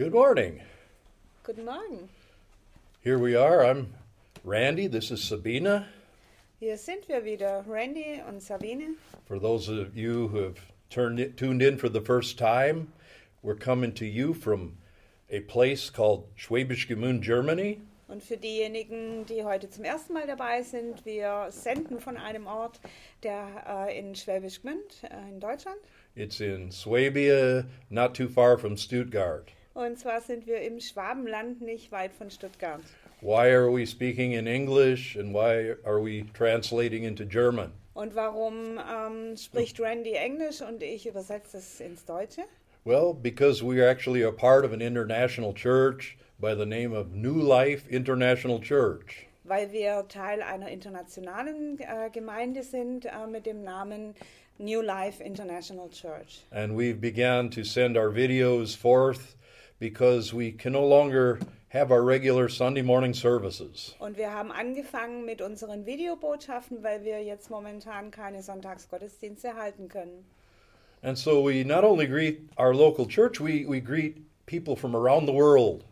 Good morning. Good morning. Here we are. I'm Randy. This is Sabina. Hier sind wir wieder, Randy und Sabine. For those of you who have turned it, tuned in for the first time, we're coming to you from a place called Schwäbisch Gmünd, Germany. Und für diejenigen, die heute zum ersten Mal dabei sind, wir senden von einem Ort, der äh, in Schwäbisch Gmünd äh, in Deutschland. It's in Swabia, not too far from Stuttgart. Und zwar sind wir im Schwabenland, nicht weit von Stuttgart. Why are we speaking in English and why are we translating into German? Und warum ähm, spricht Randy Englisch und ich übersetze es ins Deutsche? Well, because we are actually a part of an international church by the name of New Life International Church. Weil wir Teil einer internationalen äh, Gemeinde sind äh, mit dem Namen New Life International Church. And we've began to send our videos forth because we can no longer have our regular Sunday morning services. Und wir haben angefangen mit unseren Videobotschaften, weil wir jetzt momentan keine Sonntagsgottesdienste halten können. And so we not only greet our local church, we, we greet people from around the world.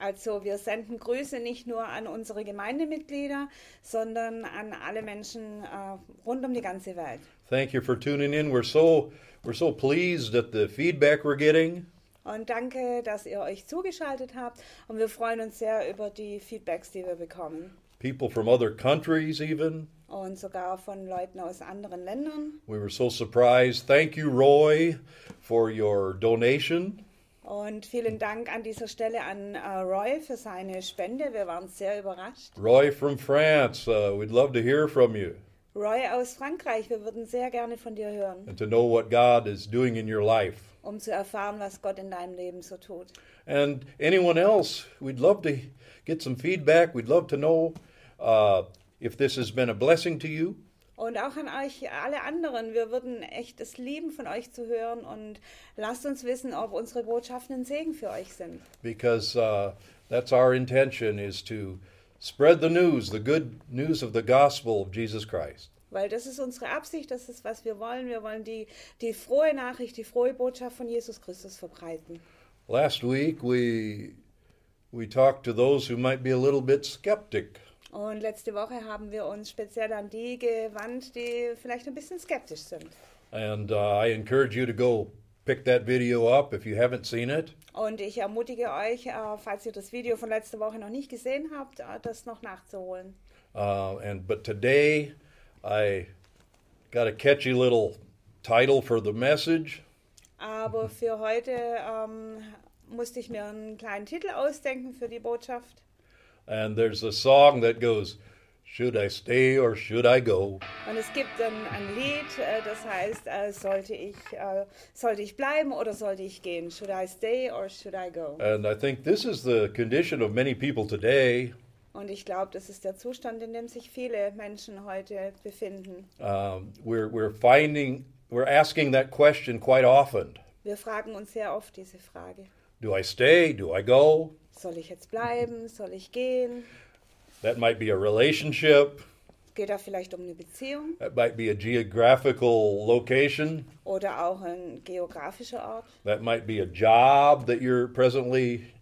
Also wir senden Grüße nicht nur an unsere Gemeindemitglieder, sondern an alle Menschen äh, rund um die ganze Welt. Thank you for tuning in. We're so we're so pleased at the feedback we're getting. Und danke, dass ihr euch zugeschaltet habt. Und wir freuen uns sehr über die Feedbacks, die wir bekommen. People from other countries even. Und sogar von Leuten aus anderen Ländern. We were so surprised. Thank you, Roy, for your donation. Und vielen Dank an dieser Stelle an äh, Roy für seine Spende. Wir waren sehr überrascht. Roy from France, uh, we'd love to hear from you Roy aus Frankreich, wir würden sehr gerne von dir hören, and to know what God is doing in your life. um zu erfahren, was Gott in deinem Leben so tut. And anyone else, we'd love to get some feedback. We'd love to know uh, if this has been a blessing to you. Und auch an euch, alle anderen, wir würden echt es lieben, von euch zu hören und lasst uns wissen, ob unsere Botschaften ein Segen für euch sind. because uh, that's our intention is to spread the news, the good news of the gospel of Jesus Christ. Weil das ist unsere Absicht, das ist, was wir wollen. Wir wollen die, die frohe Nachricht, die frohe Botschaft von Jesus Christus verbreiten. Last week we we talked to those who might be a little bit skeptic Und letzte Woche haben wir uns speziell an die gewandt, die vielleicht ein bisschen skeptisch sind. and uh, I encourage you to go pick that video up if you haven't seen it. Und ich ermutige euch, äh, falls ihr das Video von letzter Woche noch nicht gesehen habt, äh, das noch nachzuholen. Uh, and but today I got a catchy little title for the message. Aber für heute ähm, musste ich mir einen kleinen Titel ausdenken für die Botschaft. And there's a song that goes, Should I stay or should I go? Und es gibt ein, ein Lied, äh, das heißt, äh, sollte, ich, äh, sollte ich bleiben oder sollte ich gehen? Should I stay or should I go? And I think this is the condition of many people today. Und ich glaube, das ist der Zustand, in dem sich viele Menschen heute befinden. Um, we're, we're finding, we're asking that question quite often. Wir fragen uns sehr oft diese Frage. Do I stay? Do I go? Soll ich jetzt bleiben? Soll ich gehen? That might be a relationship. Geht da vielleicht um eine Beziehung That might be a geographical location. oder auch ein geografischer Ort? That might be a job that you're presently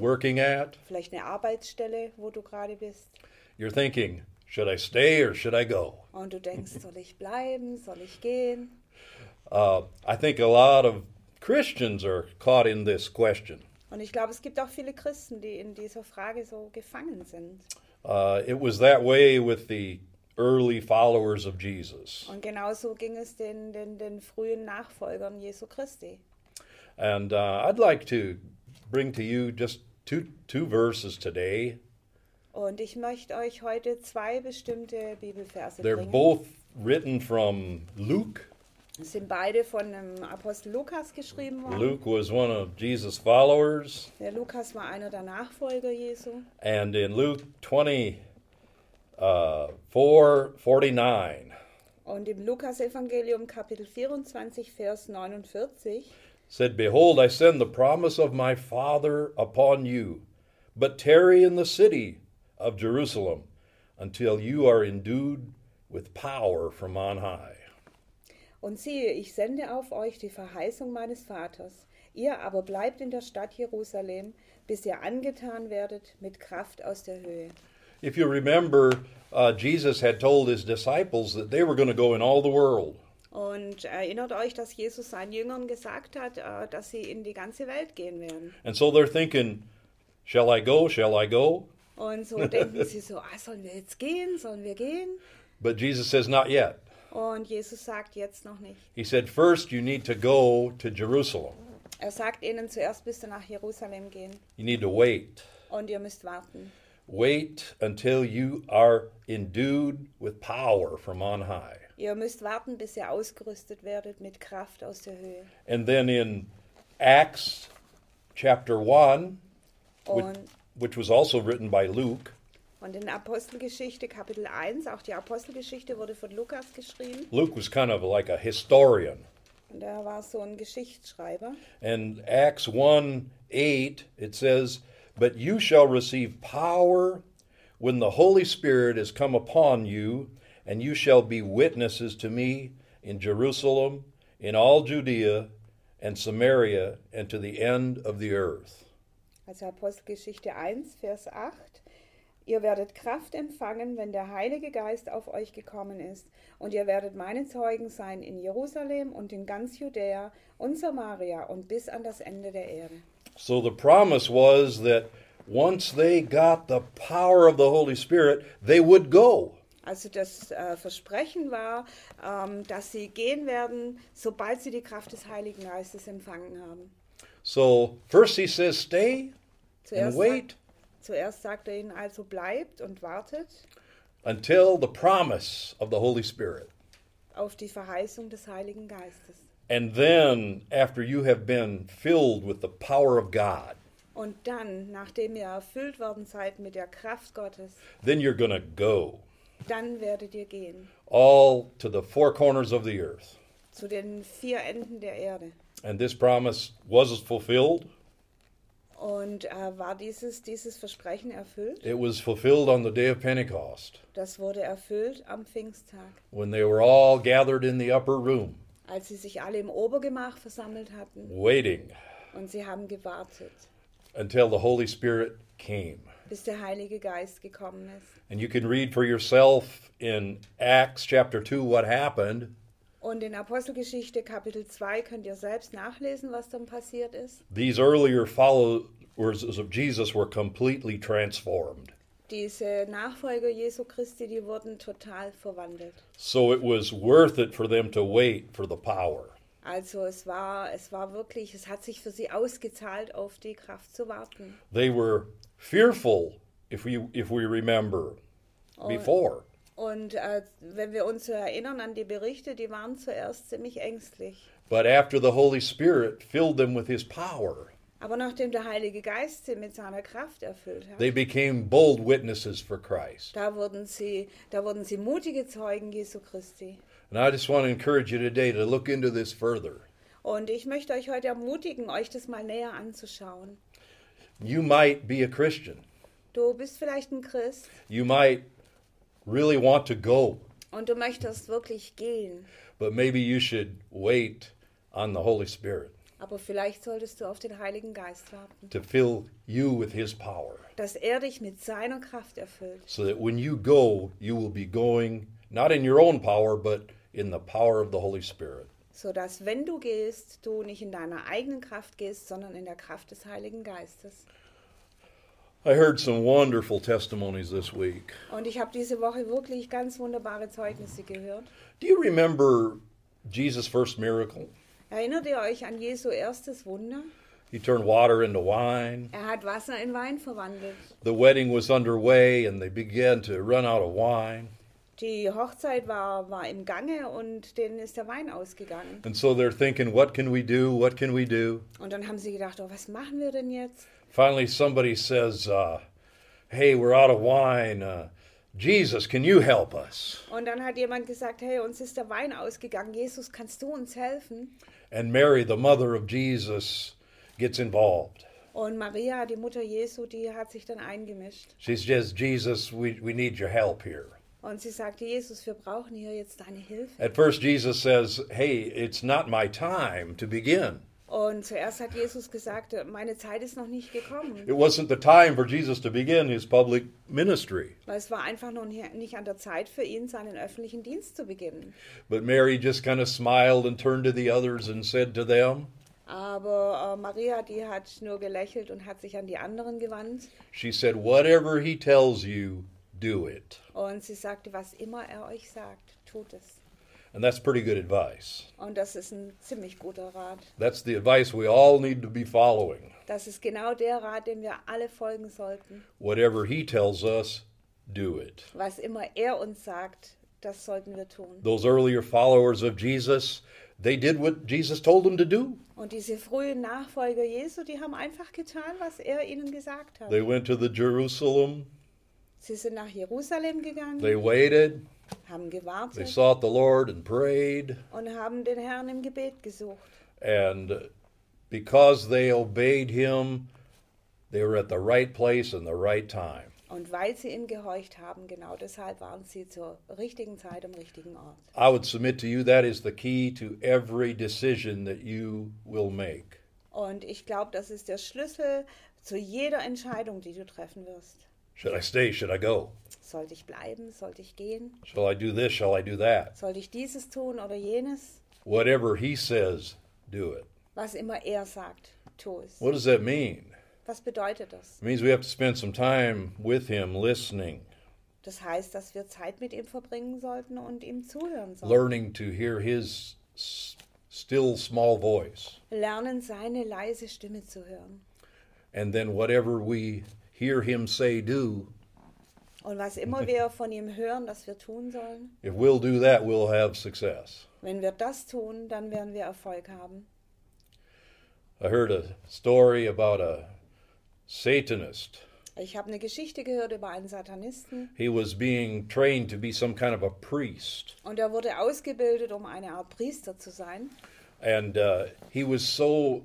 working at. Vielleicht eine Arbeitsstelle, wo du gerade bist? You're thinking, should I stay or should I go? Und du denkst, soll ich bleiben? Soll ich gehen? Uh, I think a lot of Christians are caught in this question. Und ich glaube, es gibt auch viele Christen, die in dieser Frage so gefangen sind. Uh, it was that way with the early followers of Jesus. Und genauso ging es den, den, den frühen Nachfolgern Jesu Christi. And uh, I'd like to bring to you just two, two verses today. Und ich möchte euch heute zwei bestimmte Bibelverse They're bringen. both written from Luke. Es sind beide von dem Apostel Lukas geschrieben worden. Luke was one of Jesus' followers. Der Lukas war einer der Nachfolger Jesu. And in Luke 20, uh, 4, 49, Und im Lukas-Evangelium, Kapitel 24, Vers 49, said, Behold, I send the promise of my Father upon you, but tarry in the city of Jerusalem until you are endued with power from on high. Und siehe, ich sende auf euch die Verheißung meines Vaters. Ihr aber bleibt in der Stadt Jerusalem, bis ihr angetan werdet mit Kraft aus der Höhe. If you remember, uh, Jesus had told his disciples that they were going to go in all the world. Und erinnert euch, dass Jesus seinen Jüngern gesagt hat, äh, dass sie in die ganze Welt gehen werden. And so they're thinking, shall I go? Shall I go? Und so denken sie so, ah, sollen wir jetzt gehen? Sollen wir gehen? But Jesus says, not yet. Und Jesus sagt jetzt noch nicht. He said, first you need to go to Jerusalem. Er sagt ihnen zuerst, bis ihr nach Jerusalem gehen. You need to wait. Und ihr müsst warten. Wait until you are endued with power from on high. Ihr müsst warten, bis ihr ausgerüstet werdet mit Kraft aus der Höhe. And then in Acts chapter 1, which, which was also written by Luke, und in Apostelgeschichte Kapitel 1, auch die Apostelgeschichte wurde von Lukas geschrieben. Luke was kind of like a historian. Und er war so ein Geschichtsschreiber. And Acts 1 8, it says, But you shall receive power when the Holy Spirit is come upon you, and you shall be witnesses to me in Jerusalem, in all Judea and Samaria, and to the end of the earth. Also Apostelgeschichte 1, Vers 8. Ihr werdet Kraft empfangen, wenn der Heilige Geist auf euch gekommen ist, und ihr werdet meine Zeugen sein in Jerusalem und in ganz Judäa und Samaria und bis an das Ende der Erde. So the promise was that once they got the power of the Holy Spirit, they would go. Also das äh, Versprechen war, ähm, dass sie gehen werden, sobald sie die Kraft des Heiligen Geistes empfangen haben. So first he says, Stay and Zuerst, wait sagt, zuerst sagt er ihnen also bleibt und wartet until the promise of the Holy Spirit. auf die Verheißung des Heiligen Geistes. And then, after you have been filled with the power of God, Und dann, nachdem ihr erfüllt worden seid mit der Kraft Gottes, then you're to go dann werdet ihr gehen all to the four corners of the earth. zu den vier Enden der Erde. And this promise was fulfilled. Und äh, war dieses, dieses Versprechen erfüllt? It was fulfilled on the day of Pentecost Das wurde erfüllt am Pfingsttag, when they were all gathered in the upper room, als sie sich alle im Obergemach versammelt hatten waiting und sie haben gewartet, until the Holy Spirit came. bis der Heilige Geist gekommen ist. And you can read for yourself in Acts chapter 2 what happened. Und in Apostelgeschichte Kapitel 2 könnt ihr selbst nachlesen, was dann passiert ist. These earlier followers of Jesus were completely transformed. Diese Nachfolger Jesu Christi, die wurden total verwandelt. So it was worth it for them to wait for the power. Also es war, es war wirklich, es hat sich für sie ausgezahlt, auf die Kraft zu warten. They were fearful, if we if we remember before. Und äh, wenn wir uns so erinnern an die Berichte, die waren zuerst ziemlich ängstlich. But after the Holy Spirit filled them with his power, Aber nachdem der Heilige Geist sie mit seiner Kraft erfüllt hat, they became bold witnesses for Christ. da wurden sie, da wurden sie mutige Zeugen Jesu Christi. And I just want to encourage you today to look into this further. Und ich möchte euch heute ermutigen, euch das mal näher anzuschauen. You might be a Christian. Du bist vielleicht ein Christ You might really want to go, und du möchtest wirklich gehen, but maybe you should wait on the Holy Spirit aber vielleicht solltest du auf den Heiligen Geist warten, to fill you with his power. dass er dich mit seiner Kraft erfüllt, so that when you go, you will be going not in your own power, but in the power of the Holy Spirit. so dass wenn du gehst, du nicht in deiner eigenen Kraft gehst, sondern in der Kraft des Heiligen Geistes. I heard some wonderful testimonies this week. Und ich habe diese Woche wirklich ganz wunderbare Zeugnisse gehört. Do you remember Jesus' first miracle? Erinnert ihr euch an Jesu erstes Wunder? He turned water into wine. Er hat Wasser in Wein verwandelt. The wedding was underway and they began to run out of wine. Die Hochzeit war, war im Gange und denen ist der Wein ausgegangen. And so they're thinking, what can we do? What can we do? Und dann haben sie gedacht, oh, was machen wir denn jetzt? Finally, somebody says, uh, Hey, we're out of wine. Uh, Jesus, can you help us? Und dann hat jemand gesagt, hey, uns ist der Wein ausgegangen. Jesus, kannst du uns helfen? And Mary, the mother of Jesus, gets involved. Und Maria, die Mutter Jesu, die hat sich dann eingemischt. She says, Jesus, we, we need your help here. Und sie sagte, Jesus, wir brauchen hier jetzt deine Hilfe. At first, Jesus says, Hey, it's not my time to begin. Und zuerst hat Jesus gesagt, meine Zeit ist noch nicht gekommen. It wasn't the time for Jesus to begin his public ministry. Weil es war einfach noch nicht an der Zeit für ihn, seinen öffentlichen Dienst zu beginnen. But Mary just kind of smiled and turned to the others and said to them, Aber äh, Maria, die hat nur gelächelt und hat sich an die anderen gewandt. She said, Whatever he tells you, do it. Und sie sagte, was immer er euch sagt, tut es. And that's pretty good advice. Und das ist ein ziemlich guter Rat. That's the advice we all need to be following. Das ist genau der Rat, dem wir alle folgen sollten. Whatever he tells us, do it. Was immer er uns sagt, das sollten wir tun. Those earlier followers of Jesus, they did what Jesus told them to do. Und diese frühen Nachfolger Jesu, die haben einfach getan, was er ihnen gesagt hat. They went to the Jerusalem, Sie sind nach Jerusalem gegangen, they waited, haben they gewartet sought the Lord and prayed, und haben den Herrn im Gebet gesucht. and because they obeyed him, they were at the right place and the right time. Und weil sie ihm gehorcht haben, genau deshalb waren sie zur richtigen Zeit am richtigen Ort. I would submit to you that is the key to every decision that you will make. Und ich glaube, das ist der Schlüssel zu jeder Entscheidung, die du treffen wirst. Should I stay? Should I go? Sollte ich bleiben? Sollte ich gehen? Shall I do this? Shall I do that? Sollte ich dieses tun oder jenes? Whatever he says, do it. Was immer er sagt, tu es. What does that mean? Was bedeutet das? It means we have to spend some time with him, listening, Das heißt, dass wir Zeit mit ihm verbringen sollten und ihm zuhören sollten. learning to hear his still small voice. Lernen, seine leise Stimme zu hören. And then whatever we hear him say, do, Und was immer wir von ihm hören, dass wir tun sollen, if we'll do that, we'll have success. wenn wir das tun, dann werden wir Erfolg haben. I heard a story about a Satanist. Ich habe eine Geschichte gehört über einen Satanisten He was being trained to be some kind of a priest. und er wurde ausgebildet, um eine Art Priester zu sein. And uh, he was so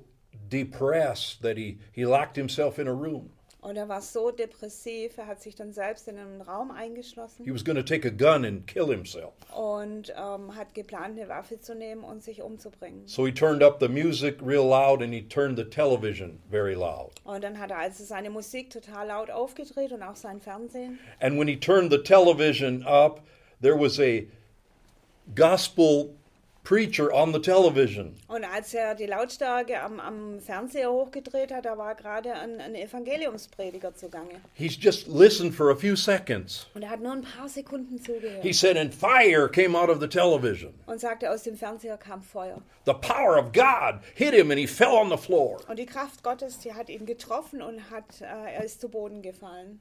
depressed that he, he locked himself in a room. Und er war so depressiv, er hat sich dann selbst in einen Raum eingeschlossen He was going to take a gun and kill himself. und ähm, hat geplant, eine Waffe zu nehmen und sich umzubringen. So he turned up the music real loud and he turned the television very loud. Und dann hat er also seine Musik total laut aufgedreht und auch sein Fernsehen. And when he turned the television up, there was a gospel preacher on the television. Und als er die Lautstärke am, am Fernseher hochgedreht hat, da war gerade ein, ein Evangeliumsprediger zugange. He's just listened for a few seconds. Und er hat nur ein paar Sekunden zugehört. He said, and fire came out of the television. und sagte, aus dem Fernseher kam Feuer. The power of God hit him and he fell on the floor. Und die Kraft Gottes, die hat ihn getroffen und hat, äh, er ist zu Boden gefallen.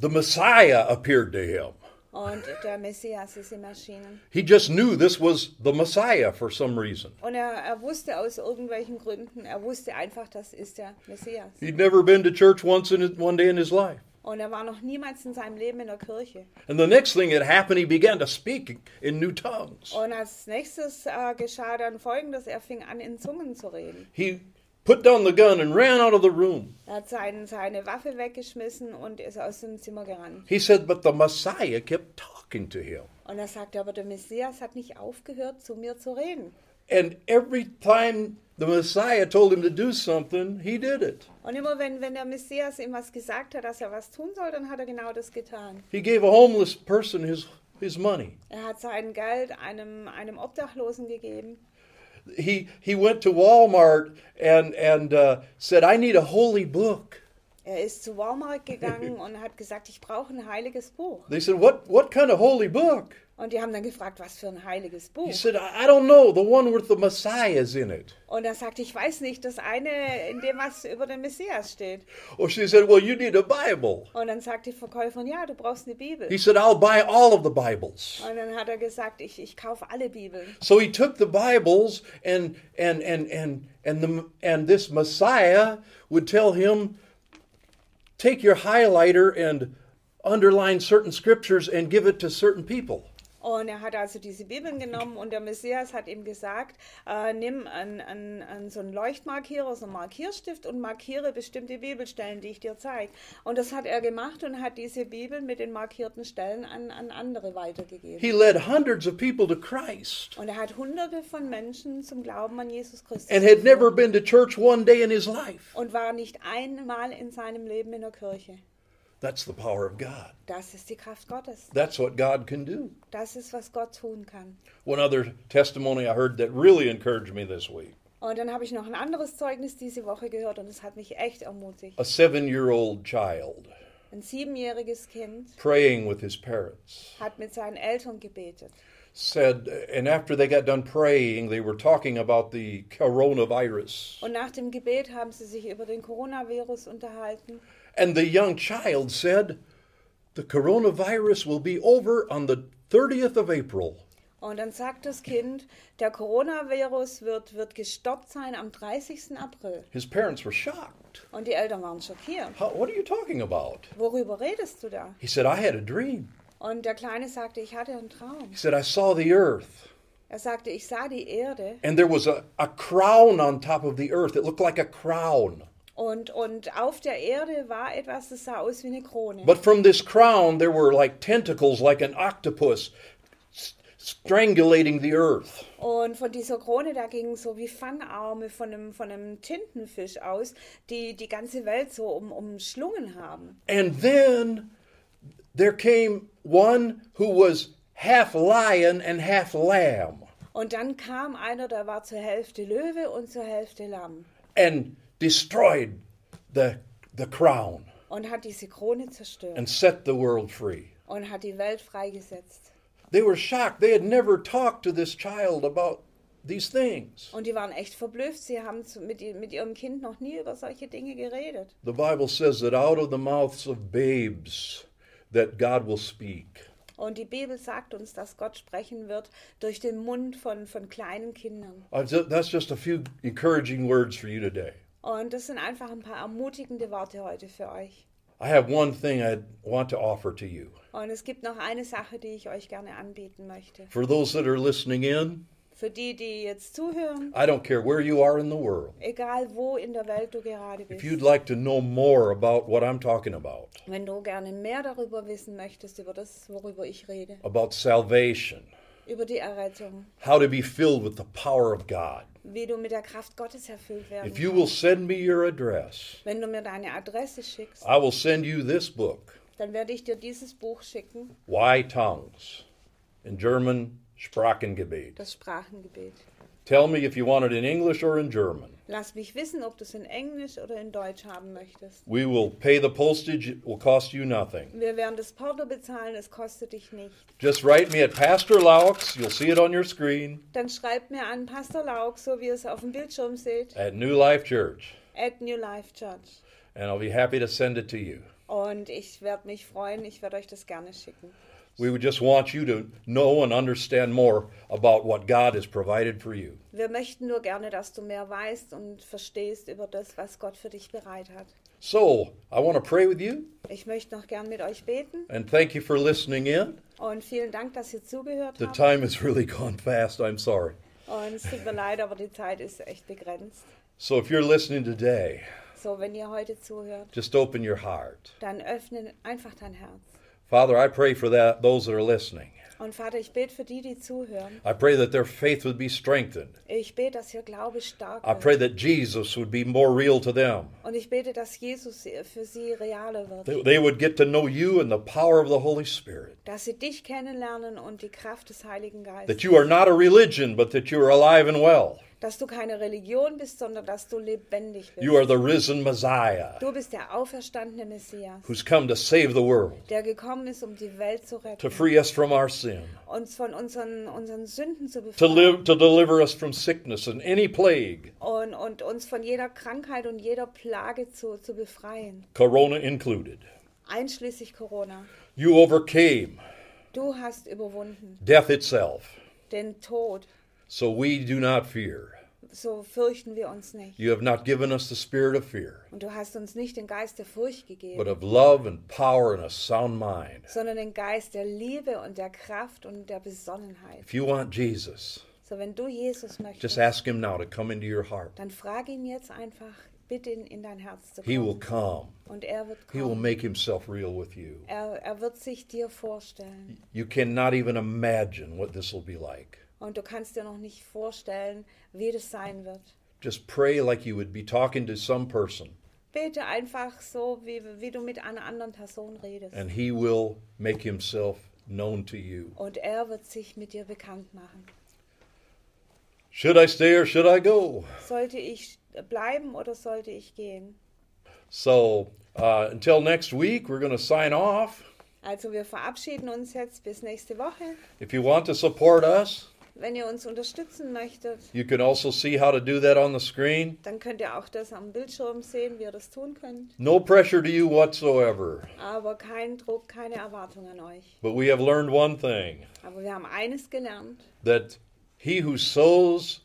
The Messiah appeared to him. Und der Messias ist ihm erschienen. He just knew this was the Messiah for some reason. Und er, er wusste aus irgendwelchen Gründen, er wusste einfach, das ist der Messias. He'd never been to church once in one day in his life. Und er war noch niemals in seinem Leben in der Kirche. And the next thing that happened, he began to speak in new tongues. Und als nächstes äh, geschah dann Folgendes, er fing an, in Zungen zu reden. He put down the gun and ran out of the room. Er hat sein, seine Waffe weggeschmissen und ist aus dem Zimmer gerannt. He said, but the Messiah kept talking to him. Und er sagte, aber der Messias hat nicht aufgehört, zu mir zu reden. And every time the Messiah told him to do something, he did it. Und immer wenn, wenn der Messias ihm was gesagt hat, dass er was tun soll, dann hat er genau das getan. He gave a homeless person his, his money. Er hat sein Geld einem, einem Obdachlosen gegeben. He, he went to Walmart and, and uh, said, I need a holy book. Er ist zu Walmart gegangen und hat gesagt, ich brauche ein heiliges Buch. They said, what, what kind of holy book? Und die haben dann gefragt, was für ein heiliges Buch. He said, I don't know, the one with the Messiah's in it. Und er sagte, ich weiß nicht, das eine, in dem was über den Messias steht. Or she said, well, you need a Bible. Und dann sagt die Verkäuferin, ja, du brauchst eine Bibel. He said, I'll buy all of the Bibles. Und dann hat er gesagt, ich, ich kaufe alle Bibeln. So he took the Bibles and and and and and the and this Messiah would tell him, take your highlighter and underline certain scriptures and give it to certain people. Und er hat also diese Bibeln genommen und der Messias hat ihm gesagt, äh, nimm an, an, an so einen Leuchtmarkierer, so einen Markierstift und markiere bestimmte Bibelstellen, die ich dir zeige. Und das hat er gemacht und hat diese Bibel mit den markierten Stellen an, an andere weitergegeben. He led hundreds of people to Christ Und er hat hunderte von Menschen zum Glauben an Jesus Christus and had never been to church one day in his life. und war nicht einmal in seinem Leben in der Kirche. That's the power of God. Das ist die Kraft Gottes. That's what God can do. Das ist, was Gott tun kann. One other testimony I heard that really encouraged me this week. Und dann habe ich noch ein anderes Zeugnis diese Woche gehört und es hat mich echt ermutigt. A seven year old child Ein siebenjähriges Kind praying with his parents hat mit seinen Eltern gebetet. said, and after they got done praying, they were talking about the coronavirus. Und nach dem Gebet haben sie sich über den Coronavirus unterhalten. And the young child said, The coronavirus will be over on the 30th of April. Und dann sagt das Kind, der Coronavirus wird, wird gestoppt sein am 30. April. His parents were shocked. Und die Eltern waren schockiert. How, what are you talking about? Worüber redest du da? He said, I had a dream. Und der Kleine sagte, ich hatte einen Traum. He said, I saw the earth, Er sagte, ich sah die Erde and there was a, a crown on top of the earth. It looked like a crown. Und, und auf der Erde war etwas, das sah aus wie eine Krone. But from this crown, there were like tentacles, like an octopus, strangulating the earth. Und von dieser Krone, da gingen so wie Fangarme von einem, von einem Tintenfisch aus, die die ganze Welt so um, umschlungen haben. And then there came one who was half lion and half lamb Und dann kam einer, der war zur Hälfte Löwe und zur Hälfte Lamm and destroyed the, the crown und hat diese Krone zerstört and set the world free. und hat die Welt freigesetzt. They were shocked. They had never talked to this child about these things. Und die waren echt verblüfft. Sie haben zu- mit, mit ihrem Kind noch nie über solche Dinge geredet. The Bible says that out of the mouths of babes that God will speak. Und die Bibel sagt uns, dass Gott sprechen wird durch den Mund von, von kleinen Kindern. That's just a few encouraging words for you today. Und das sind einfach ein paar ermutigende Worte heute für euch. I have one thing I want to offer to you. Und es gibt noch eine Sache, die ich euch gerne anbieten möchte. For those that are listening in, Für die, die jetzt zuhören, I don't care where you are in the world. egal wo in der Welt du gerade If bist, you'd like to know more about what I'm talking about, wenn du gerne mehr darüber wissen möchtest, über das, worüber ich rede, about salvation, über die Errettung, how to be filled with the power of God, wie du mit der Kraft Gottes erfüllt werden if you will send me your address, Wenn du mir deine Adresse schickst, I will send you this book, dann werde ich dir dieses Buch schicken, Why Tongues, in German Sprachengebet. das Sprachengebet. Tell me if you want it in English or in German. Lass mich wissen, ob du es in Englisch oder in Deutsch haben möchtest. We will pay the postage, it will cost you nothing. Wir werden das Porto bezahlen, es kostet dich nicht. Just write me at Pastor Laux, you'll see it on your screen, Dann schreibt mir an Pastor Lauk, so wie ihr es auf dem Bildschirm seht, at New Life Church, at New Life Church. and I'll be happy to send it to you. Und ich werde mich freuen, ich werde euch das gerne schicken. We would just want you to know and understand more about what God has provided for you. Wir möchten nur gerne, dass du mehr weißt und verstehst über das, was Gott für dich bereit hat. So, I want to pray with you Ich möchte noch gern mit euch beten and thank you for listening in. und vielen Dank, dass ihr zugehört The habt. time has really gone fast, I'm sorry. Und es tut mir leid, aber die Zeit ist echt begrenzt. So, if you're listening today, So, wenn ihr heute zuhört, just open your heart. dann öffne einfach dein Herz. Father, I pray for that those that are listening. Und Vater, ich bete für die, die zuhören. I pray that their faith would be strengthened. Ich bete, dass ihr Glaube stark I pray wird. that Jesus would be more real to them. Und ich bete, dass Jesus für sie realer That wird. they would get to know you and the power of the Holy Spirit. Dass sie dich kennenlernen und die Kraft des Heiligen That you are not a religion, but that you are alive and well. Dass du keine Religion bist, sondern dass du lebendig bist. You are the risen Messiah Du bist der auferstandene Messias, who's come to save the world, der gekommen ist, um die Welt zu to retten, free us from our sin, uns von unseren, unseren Sünden zu to befreien live to deliver us from sickness and any plague, und, und uns von jeder Krankheit und jeder Plage zu, zu befreien, corona included. einschließlich Corona. You overcame Du hast überwunden death itself. den Tod. So we do not fear. so fürchten wir uns nicht. You have not given us the spirit of fear, Und du hast uns nicht den Geist der Furcht but gegeben, of love and power and a sound mind. sondern den Geist der Liebe und der Kraft und der Besonnenheit. If you want Jesus, So, wenn du Jesus just möchtest, ask Him now to come into your heart. dann frag ihn jetzt einfach, bitte ihn in dein Herz zu He will kommen. come. Und er wird He will kommen. make Himself real with you. Er, er wird sich dir vorstellen. You cannot even imagine what this will be like. Und du kannst dir noch nicht vorstellen, wie das sein wird. Just pray like you would be talking to some person, Bete einfach so, wie, wie du mit einer anderen Person redest. and He will make Himself known to you. Und er wird sich mit dir bekannt machen. Should I stay or should I go? Sollte ich bleiben oder sollte ich gehen? So uh, until next week, we're going to sign off. Also wir verabschieden uns jetzt bis nächste Woche. If you want to support us, Wenn ihr uns unterstützen möchtet, you can also see how to do that on the screen. dann könnt ihr auch das am Bildschirm sehen, wie ihr das tun könnt. No pressure to you whatsoever. Aber kein Druck, keine Erwartung an euch. But we have learned one thing Aber wir haben eines gelernt. that he who sows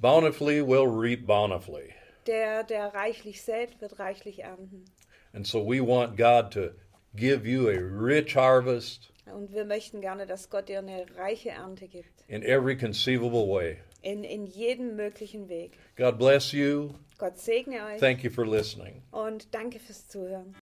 bountifully will reap bountifully. Der, der reichlich sät, wird reichlich ernten. And so we want God to give you a rich harvest Und wir möchten gerne, dass Gott dir eine reiche Ernte gibt. in every conceivable way. In, in jedem möglichen Weg. God bless you. Gott segne euch Thank you for listening. und danke fürs Zuhören.